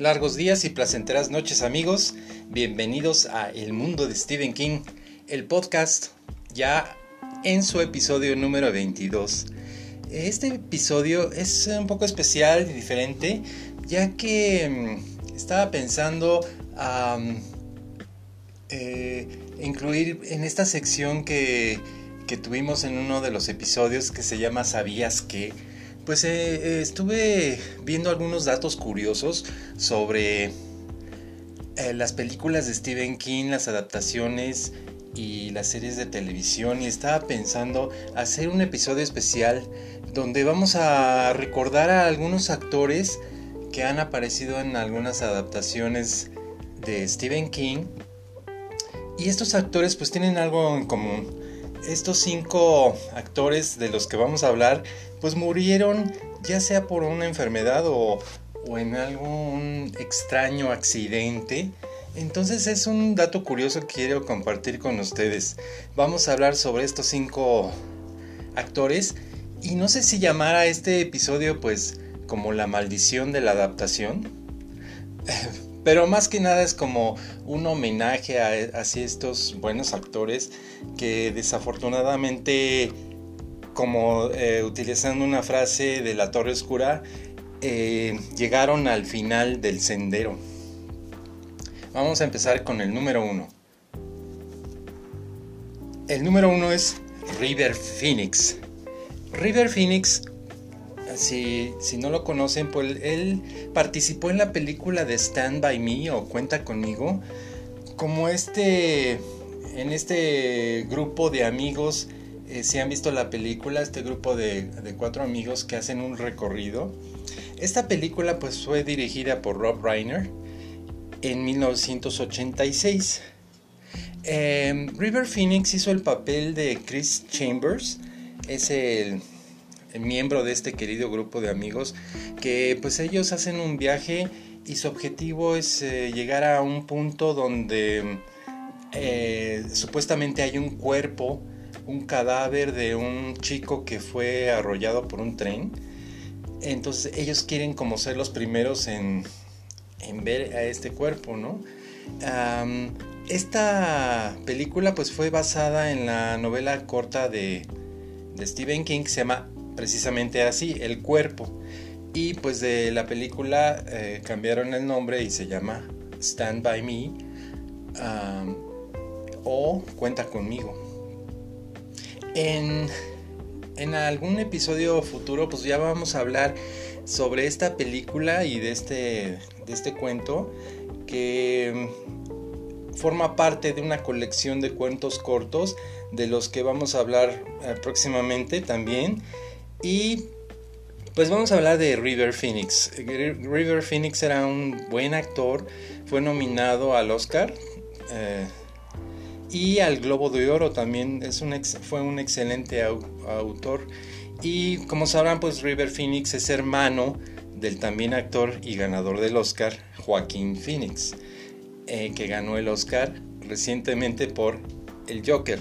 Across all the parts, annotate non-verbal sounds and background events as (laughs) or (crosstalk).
Largos días y placenteras noches amigos, bienvenidos a El Mundo de Stephen King, el podcast ya en su episodio número 22. Este episodio es un poco especial y diferente ya que mm, estaba pensando eh, incluir en esta sección que, que tuvimos en uno de los episodios que se llama ¿Sabías que? Pues eh, eh, estuve viendo algunos datos curiosos sobre eh, las películas de Stephen King, las adaptaciones y las series de televisión y estaba pensando hacer un episodio especial donde vamos a recordar a algunos actores que han aparecido en algunas adaptaciones de Stephen King. Y estos actores pues tienen algo en común estos cinco actores de los que vamos a hablar, pues murieron ya sea por una enfermedad o, en algún extraño accidente. Entonces es un dato curioso que quiero compartir con ustedes. Vamos a hablar sobre estos cinco actores y no sé si llamar a este episodio pues como la maldición de la adaptación. (laughs) Pero más que nada es como un homenaje a, estos buenos actores que desafortunadamente, como eh, utilizando una frase de la Torre Oscura, eh, llegaron al final del sendero. Vamos a empezar con el número uno. El número uno es River Phoenix. River Phoenix si, no lo conocen, pues él participó en la película de Stand By Me o Cuenta conmigo, como este, en este grupo de amigos, eh, si han visto la película, este grupo de, cuatro amigos que hacen un recorrido. Esta película pues fue dirigida por Rob Reiner en 1986. Em, River Phoenix hizo el papel de Chris Chambers, es el miembro de este querido grupo de amigos que pues ellos hacen un viaje y su objetivo es eh, llegar a un punto donde eh, supuestamente hay un cuerpo, un cadáver de un chico que fue arrollado por un tren. Entonces ellos quieren como ser los primeros en, ver a este cuerpo, ¿no? esta película pues fue basada en la novela corta de, de Stephen King que se llama precisamente así, el cuerpo. Y pues de la película eh, cambiaron el nombre y se llama Stand By Me o Cuenta conmigo. En, en algún episodio futuro pues ya vamos a hablar sobre esta película y de este, de este cuento que forma parte de una colección de cuentos cortos de los que vamos a hablar eh, próximamente también y pues vamos a hablar de River Phoenix. River Phoenix era un buen actor, fue nominado al Oscar eh, y al Globo de Oro también. Es un fue un excelente autor. Y como sabrán, pues River Phoenix es hermano del también actor y ganador del Oscar, Joaquín Phoenix, eh, que ganó el Oscar recientemente por El Joker.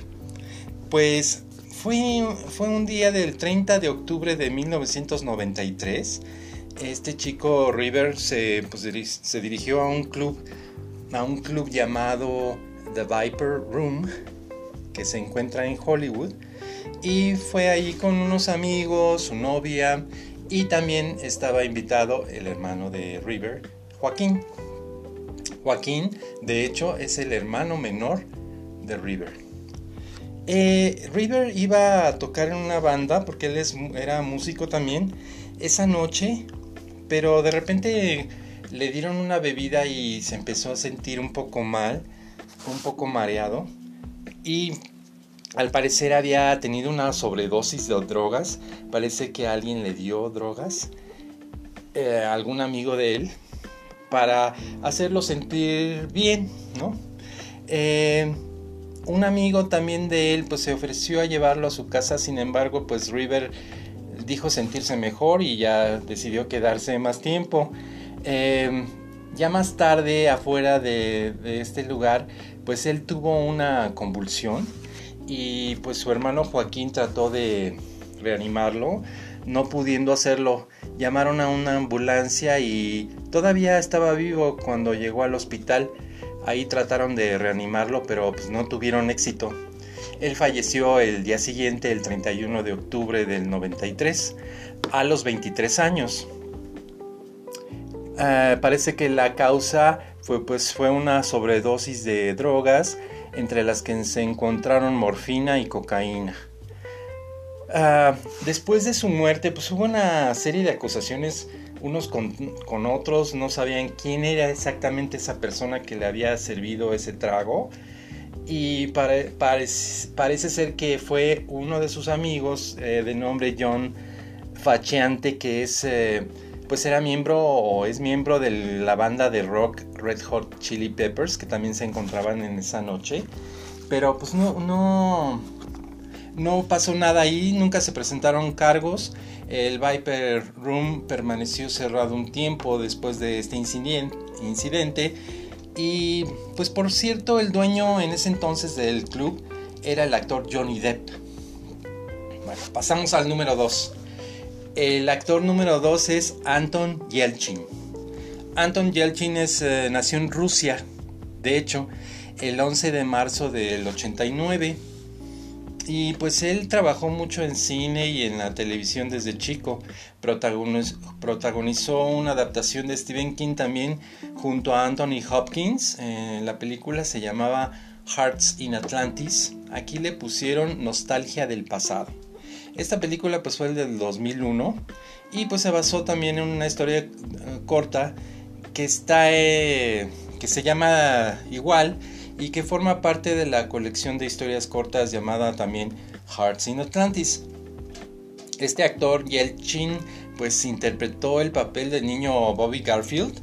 Pues fue, fue un día del 30 de octubre de 1993. Este chico River se, pues, se dirigió a un club, a un club llamado The Viper Room, que se encuentra en Hollywood. Y fue ahí con unos amigos, su novia, y también estaba invitado el hermano de River, Joaquín. Joaquín, de hecho, es el hermano menor de River. Eh, River iba a tocar en una banda porque él era músico también esa noche, pero de repente le dieron una bebida y se empezó a sentir un poco mal, un poco mareado y al parecer había tenido una sobredosis de drogas, parece que alguien le dio drogas, eh, algún amigo de él, para hacerlo sentir bien, ¿no? Eh, un amigo también de él pues se ofreció a llevarlo a su casa, sin embargo pues River dijo sentirse mejor y ya decidió quedarse más tiempo. Em, ya más tarde afuera de, este lugar pues él tuvo una convulsión y pues su hermano Joaquín trató de reanimarlo no pudiendo hacerlo, llamaron a una ambulancia y todavía estaba vivo cuando llegó al hospital. Ahí trataron de reanimarlo, pero pues no tuvieron éxito. Él falleció el día siguiente, el 31 de octubre del 93, a los 23 años. Ah, parece que la causa fue, pues, fue una sobredosis de drogas, entre las que se encontraron morfina y cocaína. Ah, después de su muerte, pues hubo una serie de acusaciones unos con, otros, no sabían quién era exactamente esa persona que le había servido ese trago. Y parece ser que fue uno de sus amigos eh, de nombre John Facheante que es eh, pues era miembro o es miembro de la banda de rock Red Hot Chili Peppers que también se encontraban en esa noche. Pero pues no no no pasó nada ahí nunca se presentaron cargos el Viper Room permaneció cerrado un tiempo después de este incidente y pues por cierto, el dueño en ese entonces del club era el actor Johnny Depp. Bueno, pasamos al número 2. El actor número 2 es Anton Yelchin. Anton Yelchin es, eh, nació en Rusia, de hecho, el 11 de marzo del 89 y pues él trabajó mucho en cine y en la televisión desde chico. Protagonizó una adaptación de Stephen King también junto a Anthony Hopkins. Eh, la película se llamaba Hearts in Atlantis. Aquí le pusieron Nostalgia del pasado. Esta película pues fue el del 2001 y pues se basó también en una historia eh, corta que está eh, que se llama igual y que forma parte de la colección de historias cortas llamada también Hearts in Atlantis. Este actor Yelchin pues interpretó el papel del niño Bobby Garfield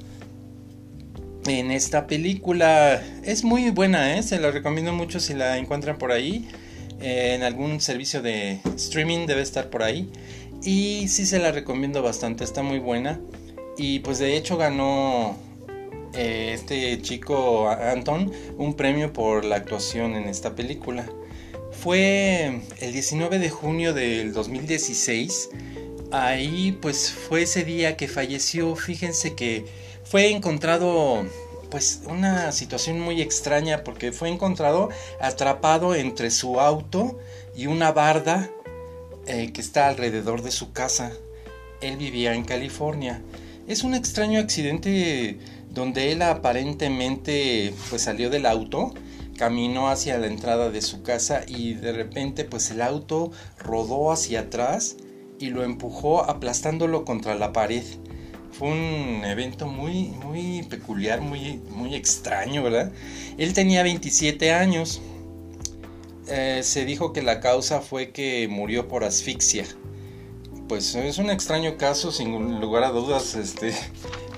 en esta película. Es muy buena, ¿eh? se la recomiendo mucho si la encuentran por ahí. en algún servicio de streaming debe estar por ahí. Y sí se la recomiendo bastante, está muy buena. Y pues de hecho ganó eh, este chico Anton un premio por la actuación en esta película. Fue el 19 de junio del 2016. Ahí pues fue ese día que falleció. Fíjense que fue encontrado pues una situación muy extraña porque fue encontrado atrapado entre su auto y una barda eh, que está alrededor de su casa. Él vivía en California. Es un extraño accidente donde él aparentemente pues salió del auto, caminó hacia la entrada de su casa y de repente pues el auto rodó hacia atrás y lo empujó aplastándolo contra la pared. Fue un evento muy, muy peculiar, muy, muy extraño, ¿verdad? Él tenía 27 años. Eh, se dijo que la causa fue que murió por asfixia. Pues es un extraño caso, sin lugar a dudas, este,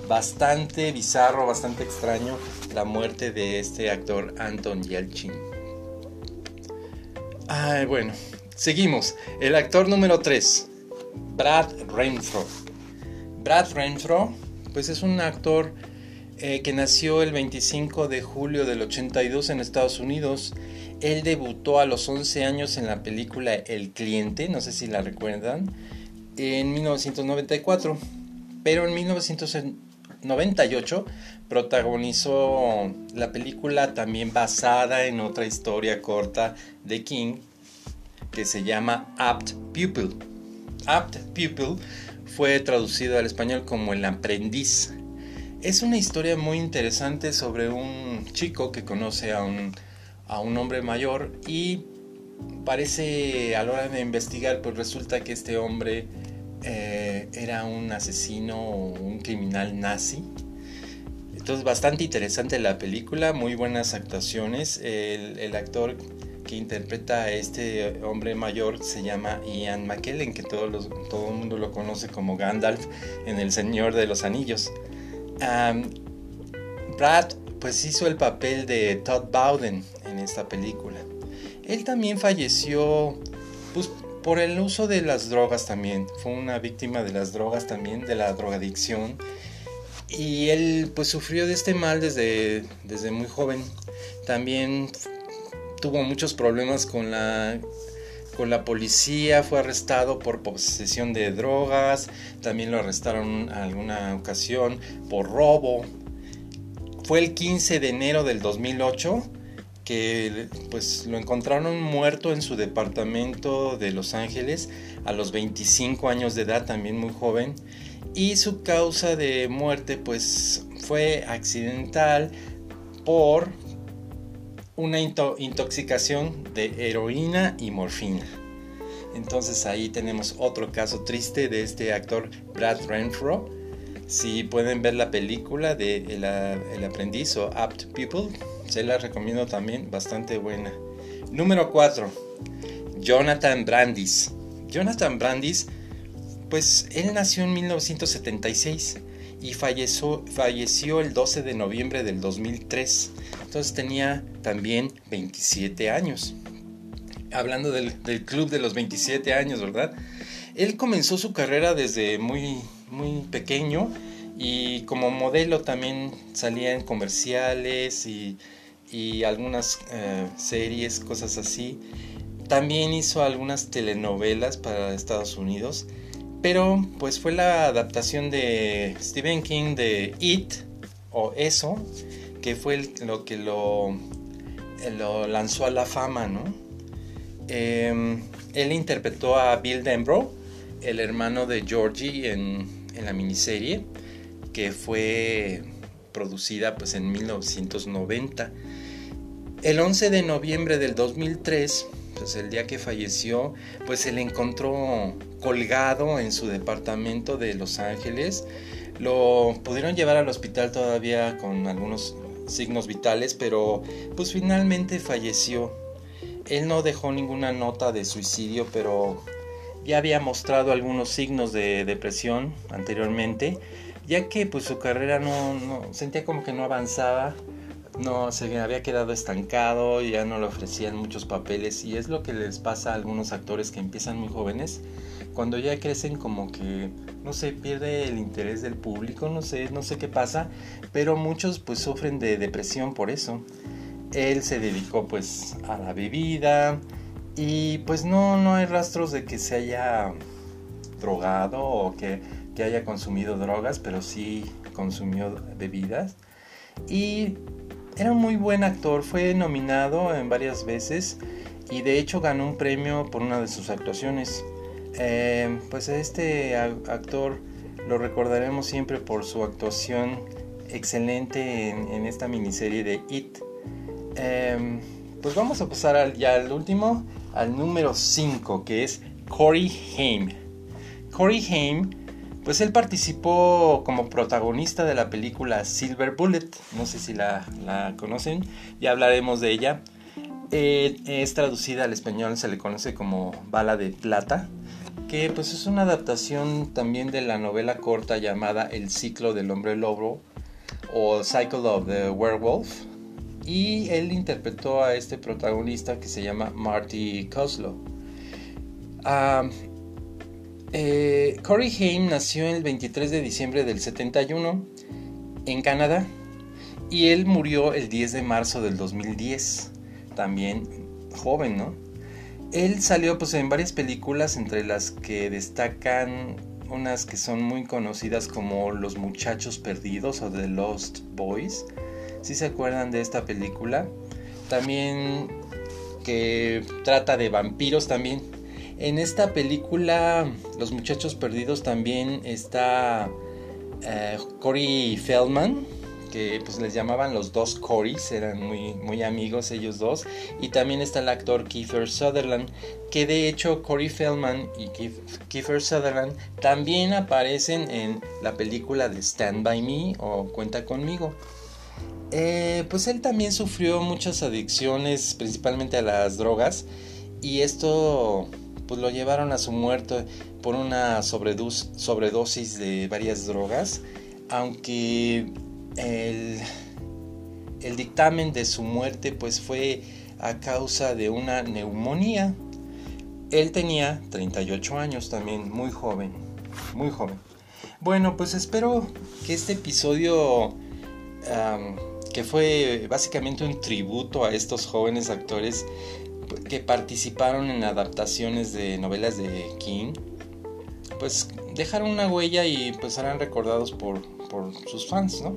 bastante bizarro, bastante extraño la muerte de este actor Anton Yelchin. Ay, bueno, seguimos. El actor número 3, Brad Renfro. Brad Renfro, pues es un actor eh, que nació el 25 de julio del 82 en Estados Unidos. Él debutó a los 11 años en la película El Cliente, no sé si la recuerdan, en 1994. Pero en 1990 98 protagonizó la película también basada en otra historia corta de King que se llama Apt Pupil. Apt Pupil fue traducido al español como El aprendiz. Es una historia muy interesante sobre un chico que conoce a un, a un hombre mayor y parece a la hora de investigar pues resulta que este hombre eh, era un asesino un criminal nazi. Entonces bastante interesante la película, muy buenas actuaciones. El, actor que interpreta a este hombre mayor se llama Ian McKellen, que todo, todo el mundo lo conoce como Gandalf en El Señor de los Anillos. Brad pues hizo el papel de Todd Bowden en esta película. Él también falleció pues, por el uso de las drogas también. Fue una víctima de las drogas también, de la drogadicción. Y él pues sufrió de este mal desde, desde muy joven. También tuvo muchos problemas con la, con la policía, fue arrestado por posesión de drogas, también lo arrestaron alguna ocasión por robo. Fue el 15 de enero del 2008 que pues lo encontraron muerto en su departamento de Los Ángeles a los 25 años de edad, también muy joven, y su causa de muerte pues fue accidental por una intoxicación de heroína y morfina. Entonces ahí tenemos otro caso triste de este actor Brad Renfro. Si pueden ver la película de El, el aprendiz o Apt People, se la recomiendo también, bastante buena. Número 4. Jonathan Brandis. Jonathan Brandis, pues él nació en 1976 y falleció, falleció el 12 de noviembre del 2003. Entonces tenía también 27 años. Hablando del, del, club de los 27 años, ¿verdad? Él comenzó su carrera desde muy, muy pequeño y como modelo también salía en comerciales y, y algunas eh, series, cosas así. También hizo algunas telenovelas para Estados Unidos. Pero pues fue la adaptación de Stephen King de It o Eso que fue lo que lo, lo, lanzó a la fama, ¿no? Em, él interpretó a Bill Denbrough, el hermano de Georgie en, en, la miniserie, que fue producida pues en 1990. El 11 de noviembre del 2003, pues el día que falleció, pues se le encontró colgado en su departamento de Los Ángeles. Lo pudieron llevar al hospital todavía con algunos signos vitales, pero pues finalmente falleció. Él no dejó ninguna nota de suicidio, pero ya había mostrado algunos signos de depresión anteriormente, ya que pues su carrera no, sentía como que no avanzaba, no se había quedado estancado, ya no le ofrecían muchos papeles y es lo que les pasa a algunos actores que empiezan muy jóvenes. Cuando ya crecen como que no sé pierde el interés del público no sé no sé qué pasa pero muchos pues sufren de depresión por eso. Él se dedicó pues a la bebida y pues no no hay rastros de que se haya drogado o que, que haya consumido drogas pero sí consumió bebidas. Y era un muy buen actor fue nominado en varias veces y de hecho ganó un premio por una de sus actuaciones eh, pues este actor lo recordaremos siempre por su actuación excelente en, esta miniserie de It. Em, pues vamos a pasar ya al último, al número 5, que es Corey Haim. Corey Haim, pues él participó como protagonista de la película Silver Bullet, no sé si la, conocen, ya hablaremos de ella. Eh, es traducida al español, se le conoce como Bala de Plata que pues es una adaptación también de la novela corta llamada El ciclo del hombre lobo o Cycle of the Werewolf y él interpretó a este protagonista que se llama Marty Coslow. Eh, Corey Haim nació el 23 de diciembre del 71 en Canadá y él murió el 10 de marzo del 2010, también joven, ¿no? Él salió pues en varias películas entre las que destacan unas que son muy conocidas como Los Muchachos Perdidos o The Lost Boys. Si se acuerdan de esta película. También que trata de vampiros también. En esta película Los Muchachos Perdidos también está eh, Corey Feldman que pues les llamaban los dos Corys, eran muy, muy amigos ellos dos. Y también está el actor Kiefer Sutherland, que de hecho Corey Feldman y Kiefer Sutherland también aparecen en la película de Stand By Me o Cuenta conmigo. Eh, pues él también sufrió muchas adicciones, principalmente a las drogas, y esto pues lo llevaron a su muerte por una sobredosis de varias drogas, aunque el, dictamen de su muerte pues fue a causa de una neumonía. Él tenía 38 años también, muy joven, muy joven. Bueno, pues espero que este episodio, que fue básicamente un tributo a estos jóvenes actores, que participaron en adaptaciones de novelas de King, pues dejaron una huella y pues serán recordados por, por sus fans, ¿no?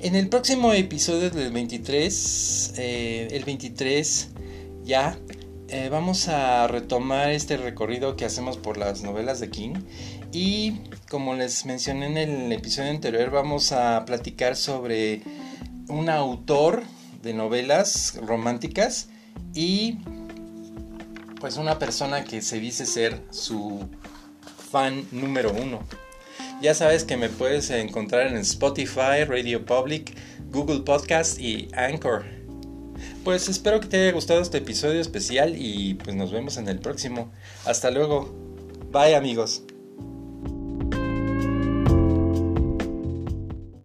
En el próximo episodio del 23, eh, el 23 ya, eh, vamos a retomar este recorrido que hacemos por las novelas de King y como les mencioné en el episodio anterior vamos a platicar sobre un autor de novelas románticas y pues una persona que se dice ser su fan número uno. Ya sabes que me puedes encontrar en Spotify, Radio Public, Google Podcast y Anchor. Pues espero que te haya gustado este episodio especial y pues nos vemos en el próximo. Hasta luego. Bye amigos.